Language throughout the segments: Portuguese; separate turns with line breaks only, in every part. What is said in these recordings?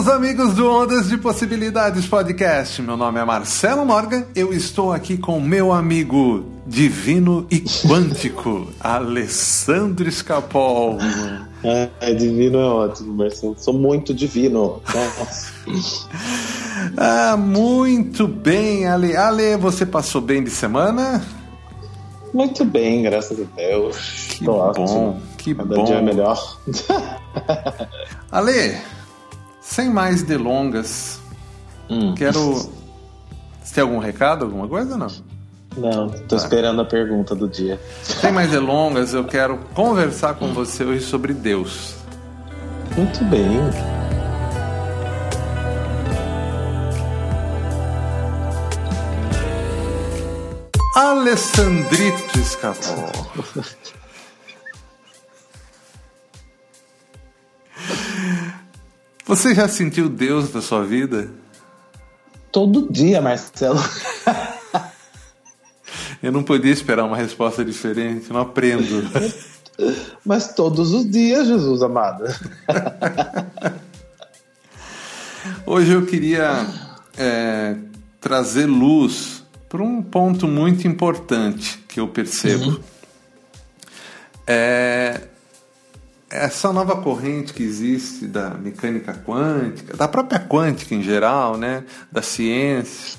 Meus amigos do Ondas de Possibilidades Podcast. Meu nome é Marcelo Morgan. Eu estou aqui com meu amigo divino e quântico, Alessandro Escapol.
É, divino é ótimo, Marcelo. Sou muito divino.
ah, muito bem, Ale. Ale, você passou bem de semana?
Muito bem, graças a Deus.
Que Tô bom, ótimo. que
Cada
bom.
dia é melhor.
Ale, sem mais delongas, hum. quero. Você tem algum recado, alguma coisa não?
Não, tô tá. esperando a pergunta do dia.
Sem mais delongas, eu quero conversar com você hoje sobre Deus.
Muito bem.
Alessandrito escapou. Você já sentiu Deus na sua vida?
Todo dia, Marcelo.
Eu não podia esperar uma resposta diferente, não aprendo.
Mas todos os dias, Jesus amado.
Hoje eu queria é, trazer luz para um ponto muito importante que eu percebo. Uhum. É, essa nova corrente que existe da mecânica quântica, da própria quântica em geral, né, da ciência,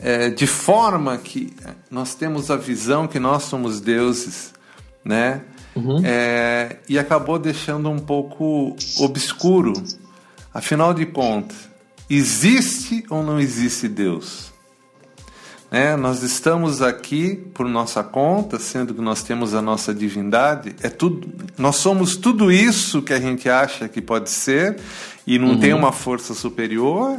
é, de forma que nós temos a visão que nós somos deuses, né, uhum. é, e acabou deixando um pouco obscuro. Afinal de contas, existe ou não existe Deus? Né? Nós estamos aqui por nossa conta, sendo que nós temos a nossa divindade. É tudo, nós somos tudo isso que a gente acha que pode ser e não uhum. tem uma força superior.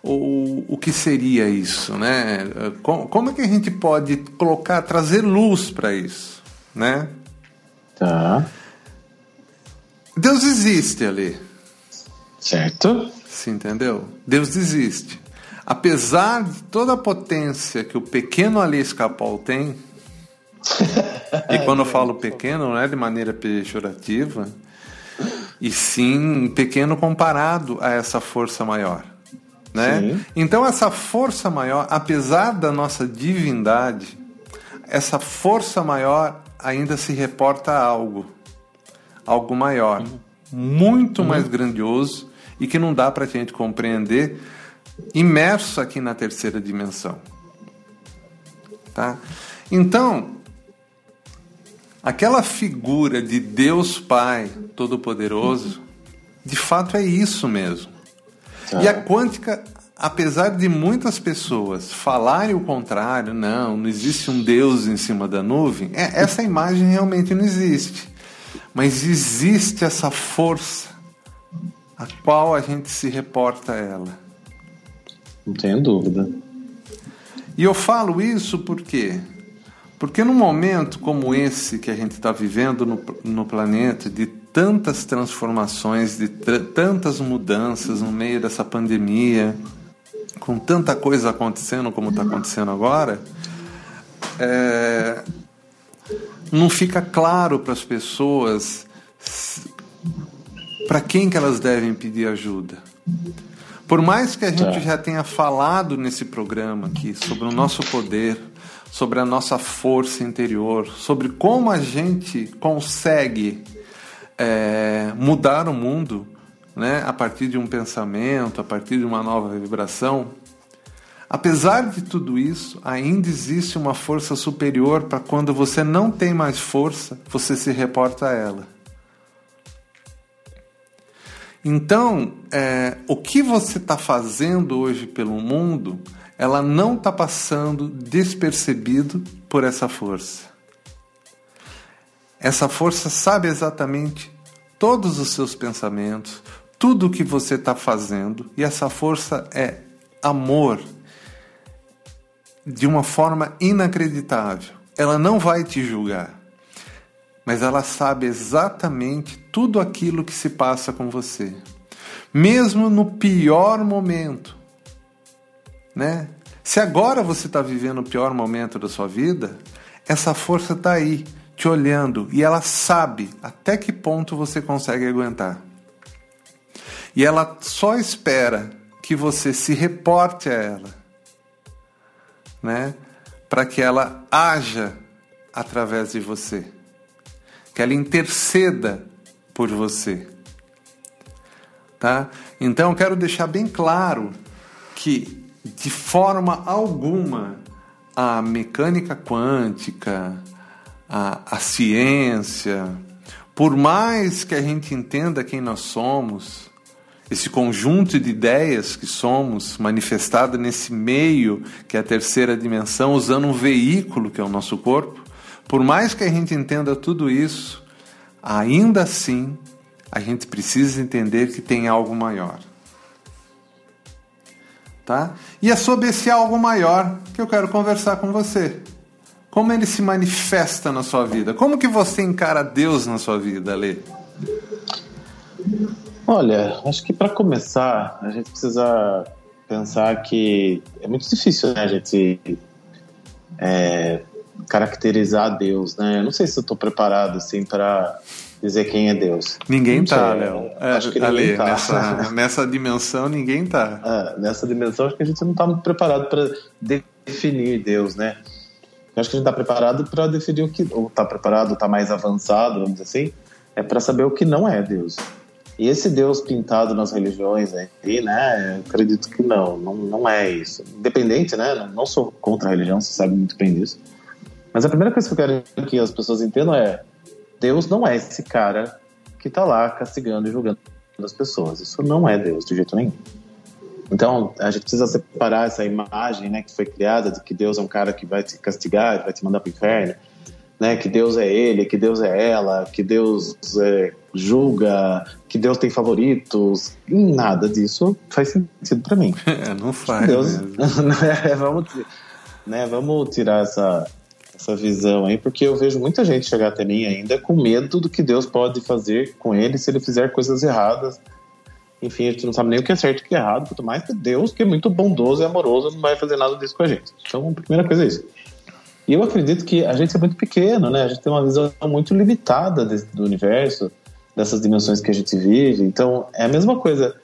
Ou o que seria isso, né? Como, como é que a gente pode colocar, trazer luz para isso, né?
Tá.
Deus existe ali.
Certo.
Você entendeu? Deus existe apesar de toda a potência que o pequeno Ali Escapol tem, e quando eu falo pequeno não é de maneira pejorativa, e sim pequeno comparado a essa força maior. Né? Então, essa força maior, apesar da nossa divindade, essa força maior ainda se reporta a algo, algo maior, uhum. muito uhum. mais grandioso e que não dá para a gente compreender imerso aqui na terceira dimensão. Tá? Então, aquela figura de Deus Pai Todo-Poderoso, de fato é isso mesmo. E a quântica, apesar de muitas pessoas falarem o contrário, não, não existe um Deus em cima da nuvem, é, essa imagem realmente não existe. Mas existe essa força a qual a gente se reporta a ela.
Não tenho dúvida.
E eu falo isso por quê? Porque num momento como esse que a gente está vivendo no, no planeta, de tantas transformações, de tantas mudanças no meio dessa pandemia, com tanta coisa acontecendo como está acontecendo agora, é, não fica claro para as pessoas para quem que elas devem pedir ajuda. Por mais que a gente tá. já tenha falado nesse programa aqui sobre o nosso poder, sobre a nossa força interior, sobre como a gente consegue é, mudar o mundo né, a partir de um pensamento, a partir de uma nova vibração, apesar de tudo isso, ainda existe uma força superior para quando você não tem mais força, você se reporta a ela. Então, é, o que você está fazendo hoje pelo mundo, ela não está passando despercebido por essa força. Essa força sabe exatamente todos os seus pensamentos, tudo o que você está fazendo, e essa força é amor de uma forma inacreditável. Ela não vai te julgar. Mas ela sabe exatamente tudo aquilo que se passa com você. Mesmo no pior momento, né? Se agora você está vivendo o pior momento da sua vida, essa força está aí, te olhando, e ela sabe até que ponto você consegue aguentar. E ela só espera que você se reporte a ela, né? Para que ela haja através de você, que ela interceda por você, tá? Então eu quero deixar bem claro que de forma alguma a mecânica quântica, a, a ciência, por mais que a gente entenda quem nós somos, esse conjunto de ideias que somos, manifestado nesse meio que é a terceira dimensão, usando um veículo que é o nosso corpo, por mais que a gente entenda tudo isso, ainda assim a gente precisa entender que tem algo maior. Tá? E é sobre esse algo maior que eu quero conversar com você. Como ele se manifesta na sua vida? Como que você encara Deus na sua vida, Lê?
Olha, acho que para começar, a gente precisa pensar que é muito difícil né, a gente é, caracterizar Deus, né? Eu não sei se eu estou preparado assim para dizer quem é Deus.
Ninguém está, Léo. É, acho que ninguém tá. Nessa, nessa dimensão, ninguém está.
É, nessa dimensão, acho que a gente não está muito preparado para definir Deus, né? Eu acho que a gente está preparado para definir o que. Ou está preparado, está mais avançado, vamos dizer assim, é para saber o que não é Deus. E esse Deus pintado nas religiões aí, né? Eu acredito que não, não, não é isso. Independente, né? Não sou contra a religião, você sabe muito bem disso. Mas a primeira coisa que eu quero que as pessoas entendam é Deus não é esse cara que está lá castigando e julgando as pessoas. Isso não é Deus de jeito nenhum. Então, a gente precisa separar essa imagem né, que foi criada de que Deus é um cara que vai te castigar, vai te mandar para o inferno, né, que Deus é ele, que Deus é ela, que Deus é, julga, que Deus tem favoritos. Nada disso faz sentido para mim.
É, não faz.
Deus, né, vamos, né, vamos tirar essa, essa visão aí, porque eu vejo muita gente chegar até mim ainda com medo do que Deus pode fazer com ele se ele fizer coisas erradas. Enfim, a gente não sabe nem o que é certo e o que é errado, quanto mais que Deus, que é muito bondoso e amoroso, não vai fazer nada disso com a gente. Então, a primeira coisa é isso. E eu acredito que a gente é muito pequeno, né? A gente tem uma visão muito limitada do universo, dessas dimensões que a gente vive. Então, é a mesma coisa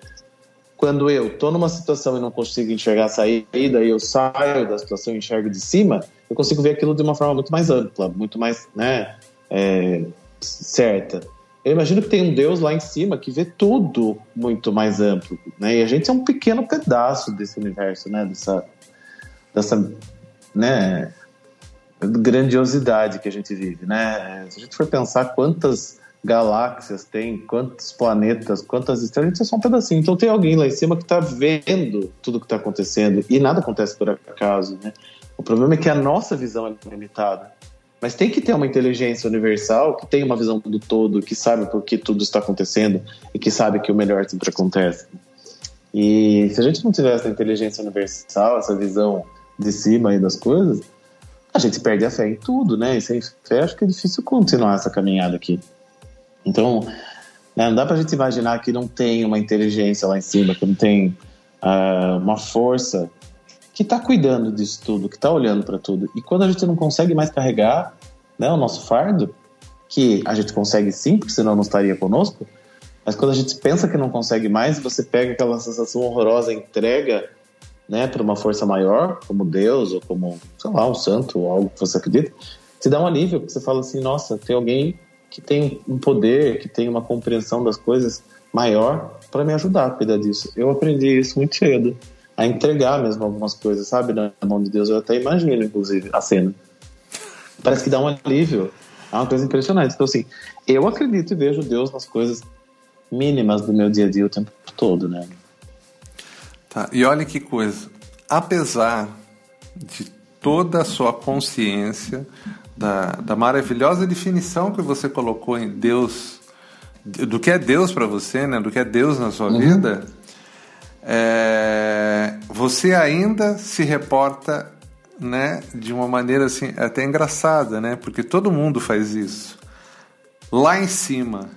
quando eu estou numa situação e não consigo enxergar a saída e eu saio da situação e enxergo de cima, eu consigo ver aquilo de uma forma muito mais ampla, muito mais né, é, certa. Eu imagino que tem um Deus lá em cima que vê tudo muito mais amplo, né? E a gente é um pequeno pedaço desse universo, né? Dessa, dessa, né? Grandiosidade que a gente vive, né? Se a gente for pensar quantas galáxias tem, quantos planetas, quantas estrelas, a gente é só um pedacinho. Então tem alguém lá em cima que está vendo tudo que está acontecendo e nada acontece por acaso, né? O problema é que a nossa visão é limitada. Mas tem que ter uma inteligência universal que tem uma visão do todo, que sabe por que tudo está acontecendo e que sabe que o melhor sempre acontece. E se a gente não tiver essa inteligência universal, essa visão de cima aí das coisas, a gente perde a fé em tudo, né? E sem fé acho que é difícil continuar essa caminhada aqui. Então, né, não dá para a gente imaginar que não tem uma inteligência lá em cima, que não tem uh, uma força que está cuidando disso tudo, que está olhando para tudo. E quando a gente não consegue mais carregar né, o nosso fardo, que a gente consegue sim, porque senão não estaria conosco, mas quando a gente pensa que não consegue mais, você pega aquela sensação horrorosa, entrega né, para uma força maior, como Deus, ou como, sei lá, um santo, ou algo que você acredita, te dá um alívio, porque você fala assim, nossa, tem alguém que tem um poder, que tem uma compreensão das coisas maior para me ajudar a cuidar disso. Eu aprendi isso muito cedo, a entregar mesmo algumas coisas, sabe, na mão de Deus. Eu até imagino, inclusive, a cena. Parece que dá um alívio. É uma coisa impressionante. Então, assim, eu acredito e vejo Deus nas coisas mínimas do meu dia a dia o tempo todo, né?
Tá, e olha que coisa. Apesar de toda a sua consciência, da, da maravilhosa definição que você colocou em Deus, do que é Deus para você, né? do que é Deus na sua uhum. vida, é, você ainda se reporta né, de uma maneira assim, até engraçada, né? porque todo mundo faz isso. lá em cima.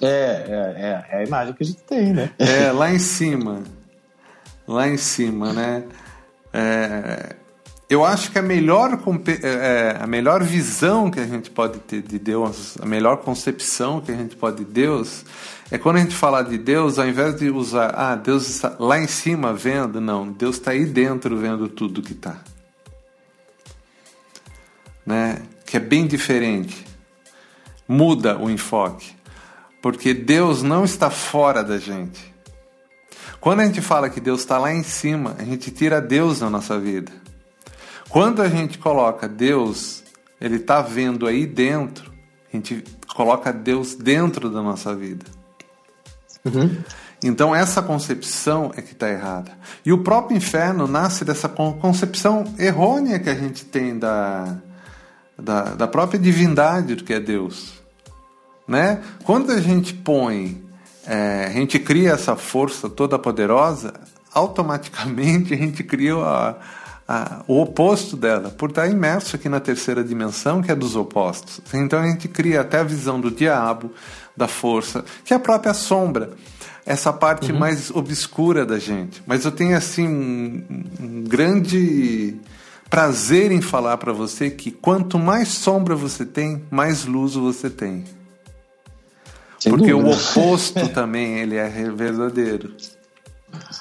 É, é, é, é a imagem que a gente tem, né?
É, lá em cima. Lá em cima, né? É, eu acho que a melhor, é, a melhor visão que a gente pode ter de Deus, a melhor concepção que a gente pode de Deus, é quando a gente falar de Deus, ao invés de usar, ah, Deus está lá em cima vendo, não, Deus está aí dentro vendo tudo que está. Né? Que é bem diferente. Muda o enfoque. Porque Deus não está fora da gente. Quando a gente fala que Deus está lá em cima, a gente tira Deus da nossa vida. Quando a gente coloca Deus, Ele está vendo aí dentro, a gente coloca Deus dentro da nossa vida. Uhum. Então essa concepção é que está errada. E o próprio inferno nasce dessa concepção errônea que a gente tem da, da, da própria divindade do que é Deus. Né? Quando a gente põe, é, a gente cria essa força toda poderosa, automaticamente a gente cria a, a, o oposto dela, por estar imerso aqui na terceira dimensão, que é dos opostos. Então a gente cria até a visão do diabo, da força, que é a própria sombra essa parte uhum. mais obscura da gente. Mas eu tenho assim um, um grande prazer em falar para você que quanto mais sombra você tem, mais luz você tem. Sem Porque dúvida. o oposto também ele é verdadeiro.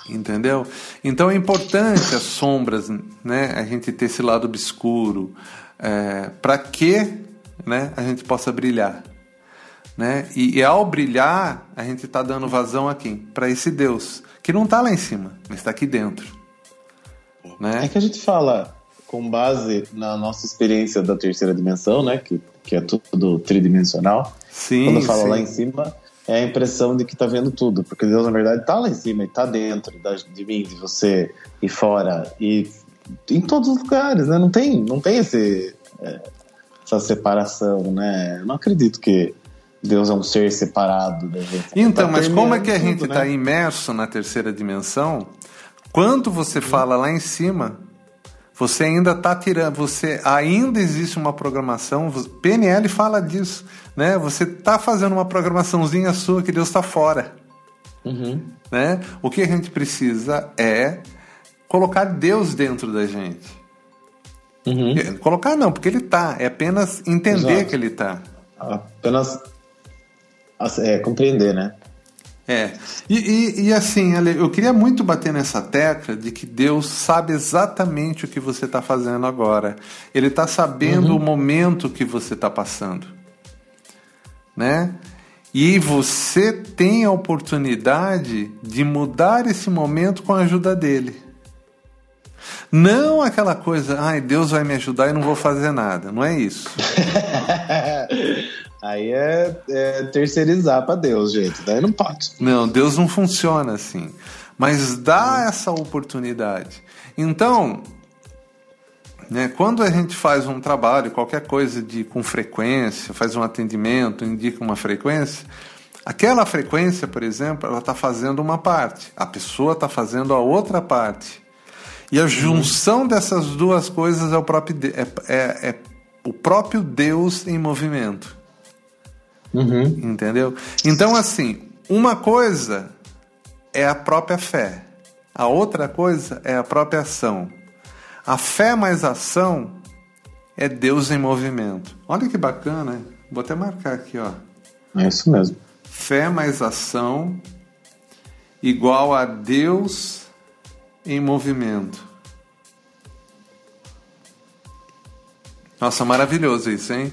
Entendeu? Então é importante as sombras, né? A gente ter esse lado obscuro, é, para que, né? A gente possa brilhar, né? E, e ao brilhar a gente está dando vazão aqui para esse Deus que não está lá em cima, mas está aqui dentro, né?
É que a gente fala com base na nossa experiência da terceira dimensão, né? Que, que é tudo tridimensional.
Sim.
Quando fala
sim.
lá em cima, é a impressão de que está vendo tudo, porque Deus na verdade está lá em cima e está dentro de mim, de você e fora e em todos os lugares, né? Não tem, não tem esse, é, essa separação, né? Eu não acredito que Deus é um ser separado da gente.
Então, tá mas como é que a gente está né? imerso na terceira dimensão? Quando você fala lá em cima, você ainda está tirando, você ainda existe uma programação. PNL fala disso, né? Você está fazendo uma programaçãozinha sua que Deus está fora,
uhum.
né? O que a gente precisa é colocar Deus dentro da gente.
Uhum.
Colocar não, porque ele está. É apenas entender Exato. que ele está.
Apenas é, compreender, né?
É. E, e, e, assim, eu queria muito bater nessa tecla de que Deus sabe exatamente o que você está fazendo agora. Ele está sabendo uhum. o momento que você está passando. Né? E você tem a oportunidade de mudar esse momento com a ajuda dele. Não aquela coisa, ai, Deus vai me ajudar e não vou fazer nada. Não é isso.
Aí é, é terceirizar para Deus, gente. Daí não pode.
Não, Deus não funciona assim. Mas dá essa oportunidade. Então, né, quando a gente faz um trabalho, qualquer coisa de com frequência, faz um atendimento, indica uma frequência, aquela frequência, por exemplo, ela está fazendo uma parte, a pessoa está fazendo a outra parte. E a junção dessas duas coisas é o próprio, é, é, é o próprio Deus em movimento.
Uhum.
Entendeu? Então, assim, uma coisa é a própria fé, a outra coisa é a própria ação. A fé mais ação é Deus em movimento. Olha que bacana, vou até marcar aqui, ó.
É isso mesmo.
Fé mais ação igual a Deus em movimento. Nossa, maravilhoso isso, hein?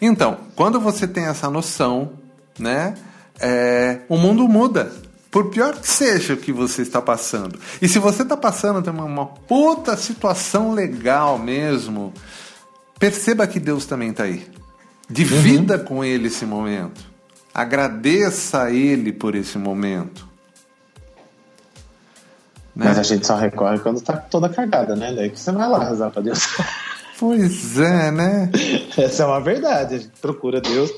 Então, quando você tem essa noção, né, é, o mundo muda. Por pior que seja o que você está passando. E se você está passando uma, uma puta situação legal mesmo, perceba que Deus também está aí. Divida uhum. com Ele esse momento. Agradeça a Ele por esse momento.
Né? Mas a gente só recorre quando está toda cagada, né? Daí que você vai lá rezar para Deus.
Pois é, né?
Essa é uma verdade. A gente procura Deus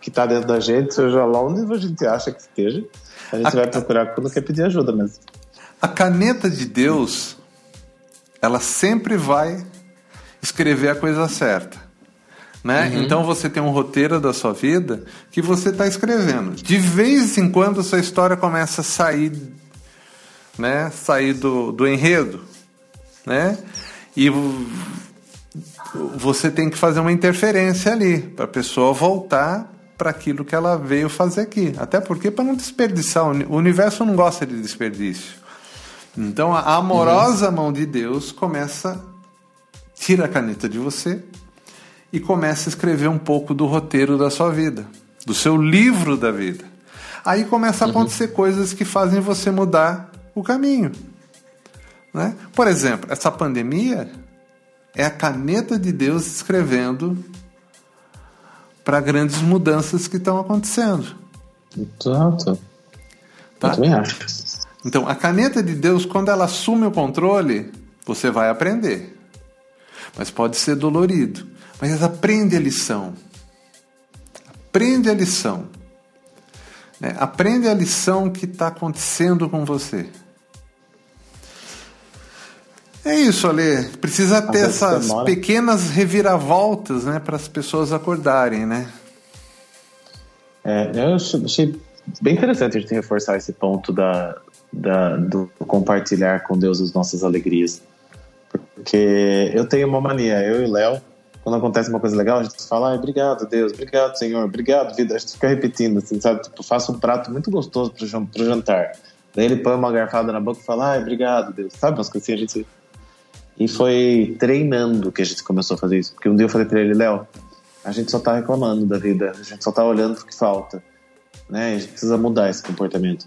que está dentro da gente, seja lá onde a gente acha que esteja. A gente a... vai procurar quando quer pedir ajuda mesmo.
A caneta de Deus, ela sempre vai escrever a coisa certa. Né? Uhum. Então você tem um roteiro da sua vida que você está escrevendo. De vez em quando sua história começa a sair, né? sair do, do enredo. Né? E você tem que fazer uma interferência ali para a pessoa voltar para aquilo que ela veio fazer aqui. Até porque para não desperdiçar, o universo não gosta de desperdício. Então a amorosa uhum. mão de Deus começa tira a caneta de você e começa a escrever um pouco do roteiro da sua vida, do seu livro da vida. Aí começa a uhum. acontecer uhum. coisas que fazem você mudar o caminho. Né? Por exemplo, essa pandemia é a caneta de Deus escrevendo para grandes mudanças que estão acontecendo.
Exato. Tá? Eu também acho.
Então, a caneta de Deus, quando ela assume o controle, você vai aprender. Mas pode ser dolorido. Mas aprende a lição. Aprende a lição. Né? Aprende a lição que está acontecendo com você. É isso, Ale. Precisa ter essas demora. pequenas reviravoltas né, para as pessoas acordarem, né?
É, eu achei bem interessante a gente reforçar esse ponto da, da, do compartilhar com Deus as nossas alegrias. Porque eu tenho uma mania, eu e o Léo, quando acontece uma coisa legal, a gente fala, ah, obrigado, Deus, obrigado, Senhor, obrigado, vida. A gente fica repetindo, assim, sabe? Tipo, faço um prato muito gostoso pro, pro jantar. Daí ele põe uma garfada na boca e fala, ah, obrigado, Deus. Sabe umas coisinhas a gente. E foi treinando que a gente começou a fazer isso. Porque um dia eu falei pra ele, Léo, a gente só tá reclamando da vida, a gente só tá olhando pro que falta. Né? A gente precisa mudar esse comportamento.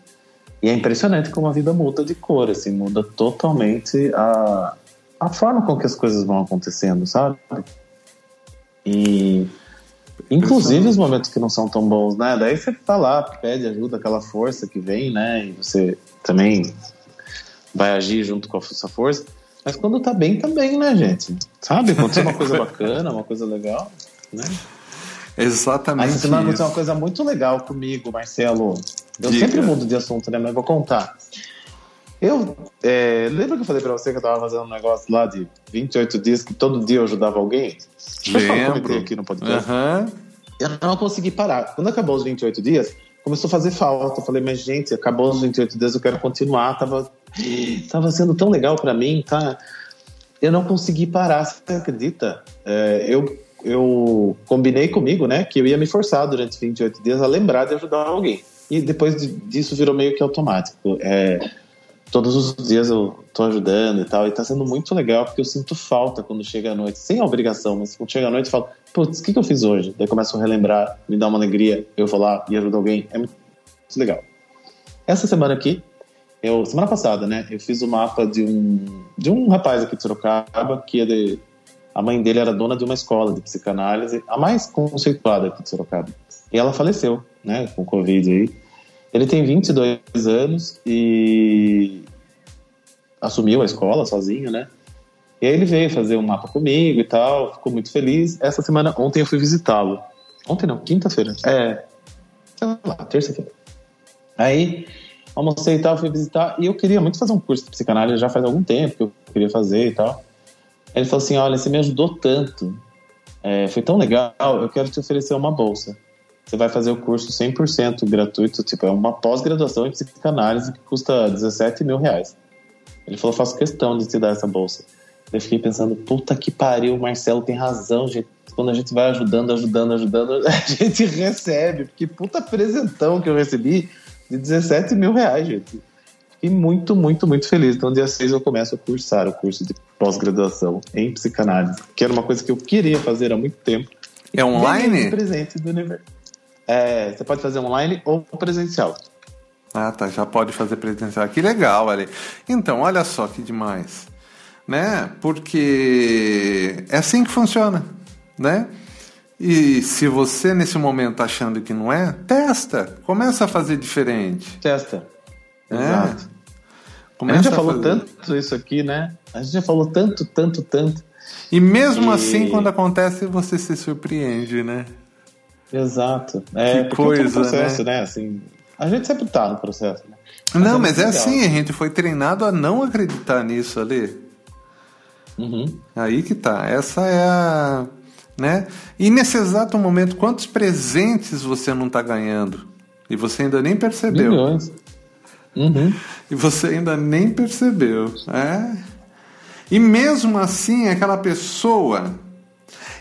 E é impressionante como a vida muda de cor, assim, muda totalmente a, a forma com que as coisas vão acontecendo, sabe? E inclusive os momentos que não são tão bons, né? Daí você tá lá, pede ajuda, aquela força que vem, né? E você também vai agir junto com a sua força. Mas quando tá bem, também, tá né, gente? Sabe? Aconteceu uma coisa bacana, uma coisa legal, né?
Exatamente.
Essa semana aconteceu uma coisa muito legal comigo, Marcelo. Eu Diga. sempre mudo de assunto, né? Mas vou contar. Eu é, lembra que eu falei pra você que eu tava fazendo um negócio lá de 28 dias que todo dia eu ajudava alguém?
Lembro.
Eu aqui no podcast. Uhum. Eu não consegui parar. Quando acabou os 28 dias, começou a fazer falta. Eu falei, mas gente, acabou os 28 dias, eu quero continuar. Tava, tava sendo tão legal para mim, tá? Eu não consegui parar, você acredita? É, eu, eu combinei comigo, né, que eu ia me forçar durante 28 dias a lembrar de ajudar alguém. E depois disso virou meio que automático. É, todos os dias eu tô ajudando e tal, e tá sendo muito legal porque eu sinto falta quando chega a noite, sem obrigação, mas quando chega a noite eu falo, putz, o que, que eu fiz hoje? Daí começo a relembrar, me dá uma alegria, eu vou lá e ajudo alguém, é muito legal. Essa semana aqui, eu, semana passada, né, eu fiz o mapa de um, de um rapaz aqui de Sorocaba, que é de, a mãe dele era dona de uma escola de psicanálise, a mais conceituada aqui de Sorocaba. E ela faleceu, né, com Covid aí. Ele tem 22 anos e assumiu a escola sozinho, né? E aí ele veio fazer um mapa comigo e tal, ficou muito feliz. Essa semana, ontem eu fui visitá-lo. Ontem não, quinta-feira. É, sei lá, terça-feira. Aí almocei e tal, fui visitar e eu queria muito fazer um curso de psicanálise já faz algum tempo que eu queria fazer e tal. Ele falou assim: Olha, você me ajudou tanto, é, foi tão legal, eu quero te oferecer uma bolsa. Você vai fazer o curso 100% gratuito, tipo, é uma pós-graduação em psicanálise que custa 17 mil reais. Ele falou: faço questão de te dar essa bolsa. Eu fiquei pensando, puta que pariu, o Marcelo tem razão, gente. Quando a gente vai ajudando, ajudando, ajudando, a gente recebe. Porque puta presentão que eu recebi de 17 mil reais, gente. Fiquei muito, muito, muito feliz. Então, dia 6 eu começo a cursar o curso de pós-graduação em psicanálise, que era uma coisa que eu queria fazer há muito tempo.
É online?
Presente do universo. É, você pode fazer online ou presencial.
Ah, tá. Já pode fazer presencial. Que legal, ali. Então, olha só que demais. Né? Porque é assim que funciona, né? E se você nesse momento tá achando que não é, testa. Começa a fazer diferente.
Testa. É. Exato. Começa a gente já falou fazer... tanto isso aqui, né? A gente já falou tanto, tanto, tanto.
E mesmo e... assim, quando acontece, você se surpreende, né?
Exato. É, que coisa, é um processo, né? né? Assim, a gente sempre tá no processo, né?
Mas não, é mas é legal. assim, a gente foi treinado a não acreditar nisso ali.
Uhum.
Aí que tá. Essa é a, né? E nesse exato momento, quantos presentes você não está ganhando? E você ainda nem percebeu.
Milhões. Uhum.
E você ainda nem percebeu. É. E mesmo assim, aquela pessoa.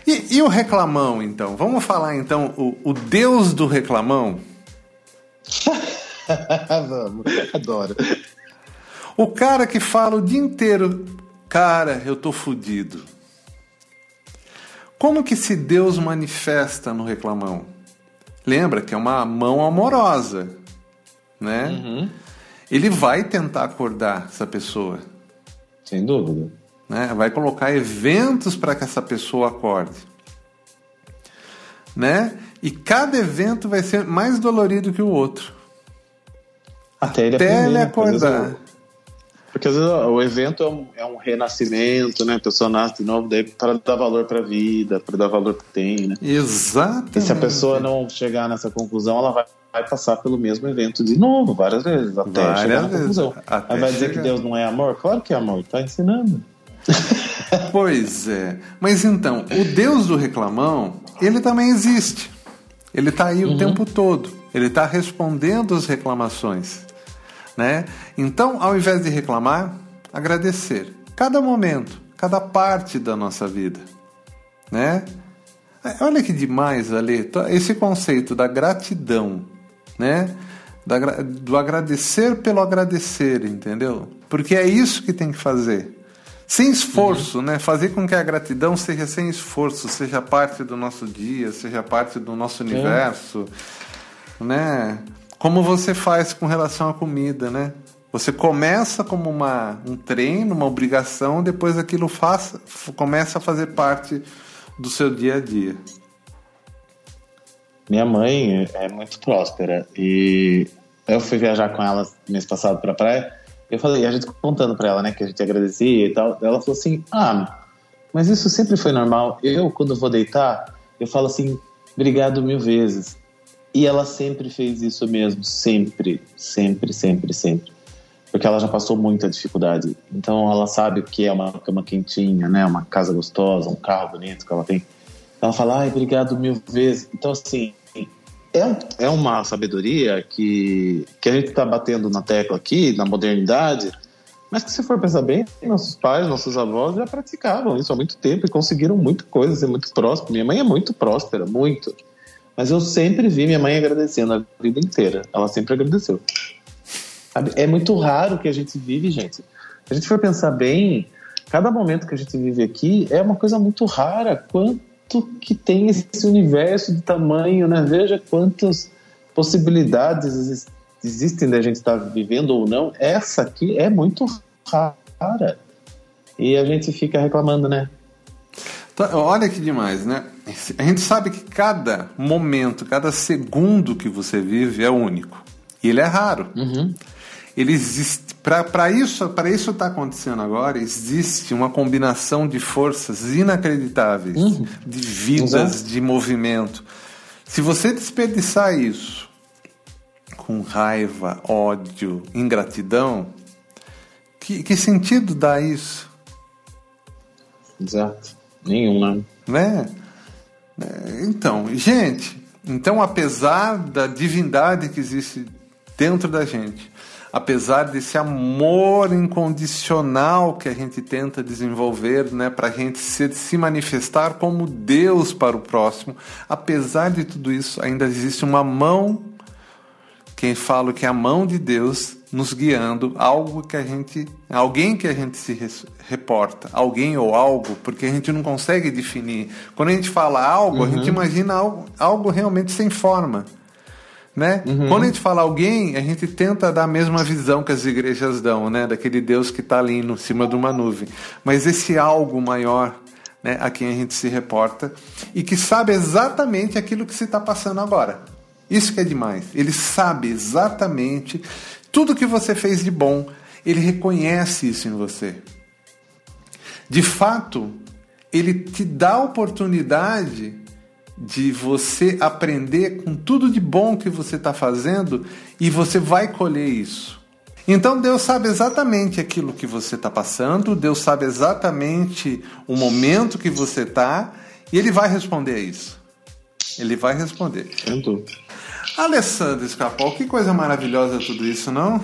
E, e o reclamão, então? Vamos falar então o, o Deus do reclamão?
Vamos, adoro.
O cara que fala o dia inteiro, cara, eu tô fudido. Como que se Deus manifesta no reclamão? Lembra que é uma mão amorosa, né?
Uhum.
Ele vai tentar acordar essa pessoa,
Sem dúvida.
Né? Vai colocar eventos para que essa pessoa acorde, né? E cada evento vai ser mais dolorido que o outro.
Até ele
Até ele acordar.
o- Porque às vezes o evento é um, é um renascimento, né? A pessoa nasce de novo daí para dar valor para a vida, para dar valor que tem, né?
Exatamente.
E se a pessoa não chegar nessa conclusão, ela vai, vai passar pelo mesmo evento de novo, várias vezes, até
Várias
chegar na
vezes,
conclusão.
até
Aí vai dizer
chegar.
que Deus não é amor? Claro que é amor, tá ensinando.
Pois é. Mas então, o Deus do reclamão, ele também existe. Ele está aí o tempo todo. Ele está respondendo as reclamações. Né? Então, ao invés de reclamar, agradecer. Cada momento, cada parte da nossa vida. Né? É, Olha que demais, to- esse conceito da gratidão, né? Da do agradecer pelo agradecer, entendeu? Porque é isso que tem que fazer. Sem esforço, né? Fazer com que a gratidão seja sem esforço, seja parte do nosso dia, seja parte do nosso universo, né? Como você faz com relação à comida, né? Você começa como uma, um treino, uma obrigação, depois aquilo faz, começa a fazer parte do seu dia a dia.
Minha mãe é muito próspera e eu fui viajar com ela mês passado pra praia. Eu falei, a gente contando pra ela, né, que a gente agradecia e tal. Ela falou assim: Ah, mas isso sempre foi normal. Eu, quando vou deitar, eu falo assim, obrigado mil vezes. E ela sempre fez isso mesmo, sempre, sempre, sempre, sempre. Porque ela já passou muita dificuldade. Então ela sabe o que é uma cama quentinha, né, uma casa gostosa, um carro bonito que ela tem. Ela fala, ai, obrigado mil vezes. Então, assim, é, é uma sabedoria que, que a gente está batendo na tecla aqui, na modernidade, mas que se for pensar bem, nossos pais, nossos avós já praticavam isso há muito tempo e conseguiram muita coisa, ser muito próspero. Minha mãe é muito próspera, muito. Mas eu sempre vi minha mãe agradecendo a vida inteira. Ela sempre agradeceu. É muito raro que a gente vive, gente. Se a gente for pensar bem, cada momento que a gente vive aqui é uma coisa muito rara. Quanto que tem esse universo de tamanho, né? Veja quantas possibilidades exis- existem da gente estar vivendo ou não. Essa aqui é muito rara. E a gente fica reclamando, né?
Então, olha que demais, né? A gente sabe que cada momento, cada segundo que você vive é único. E ele é raro. Ele existe. Para isso para isso estar acontecendo agora, existe uma combinação de forças inacreditáveis, de vidas,
Exato.
de movimento. Se você desperdiçar isso com raiva, ódio, ingratidão, que, que sentido dá isso?
Exato. Nenhum, né?
né? É, Então, gente, então apesar da divindade que existe dentro da gente, apesar desse amor incondicional que a gente tenta desenvolver, né, para a gente se, se manifestar como Deus para o próximo, apesar de tudo isso, ainda existe uma mão quem fala que é a mão de Deus nos guiando, algo que a gente, alguém que a gente se reporta, alguém ou algo, porque a gente não consegue definir. Quando a gente fala algo, a gente imagina algo, algo realmente sem forma. Né? Quando a gente fala alguém, a gente tenta dar a mesma visão que as igrejas dão, né? Daquele Deus que está ali no cima de uma nuvem. Mas esse algo maior, né? A quem a gente se reporta e que sabe exatamente aquilo que se está passando agora. Isso que é demais. Ele sabe exatamente tudo que você fez de bom. Ele reconhece isso em você. De fato, ele te dá a oportunidade de você aprender com tudo de bom que você está fazendo e você vai colher isso. Então Deus sabe exatamente aquilo que você está passando, Deus sabe exatamente o momento que você está E ele vai responder isso. Ele vai responder.
Dúvida.
Alessandro Escapol, que coisa maravilhosa tudo isso, não?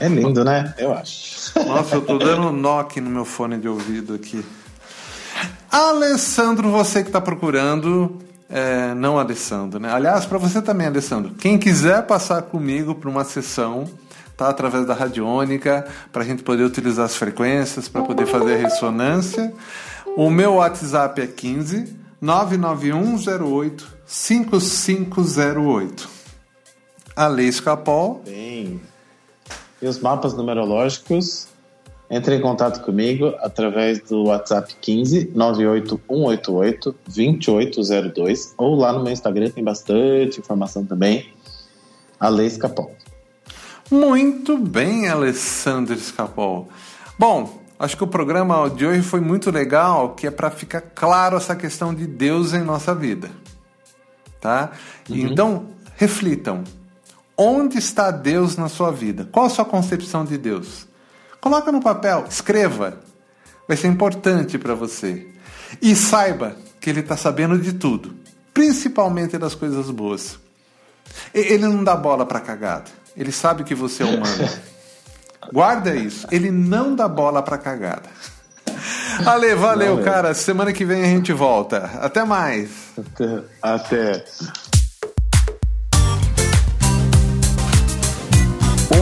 É lindo, né? Eu acho.
Nossa, eu tô dando um knock no meu fone de ouvido aqui. Alessandro, você que está procurando, é, não Alessandro, né? Aliás, para você também, Alessandro, quem quiser passar comigo para uma sessão, tá? Através da radiônica, para a gente poder utilizar as frequências, para poder fazer a ressonância. O meu WhatsApp é 15 99108 5508. A Lei Escapol.
Bem. E os mapas numerológicos? Entre em contato comigo através do WhatsApp 15 98188 2802 ou lá no meu Instagram tem bastante informação também. A Lei Escapol.
Muito bem, Alessandro Escapol. Bom, acho que o programa de hoje foi muito legal, que é para ficar claro essa questão de Deus em nossa vida. Tá? Uhum. Então, reflitam. Onde está Deus na sua vida? Qual a sua concepção de Deus? Coloca no papel, escreva. Vai ser importante para você. E saiba que ele está sabendo de tudo, principalmente das coisas boas. Ele não dá bola para cagada. Ele sabe que você é humano. Guarda isso. Ele não dá bola para cagada. Ale, valeu, valeu, cara. Semana que vem a gente volta. Até mais.
Até. Até.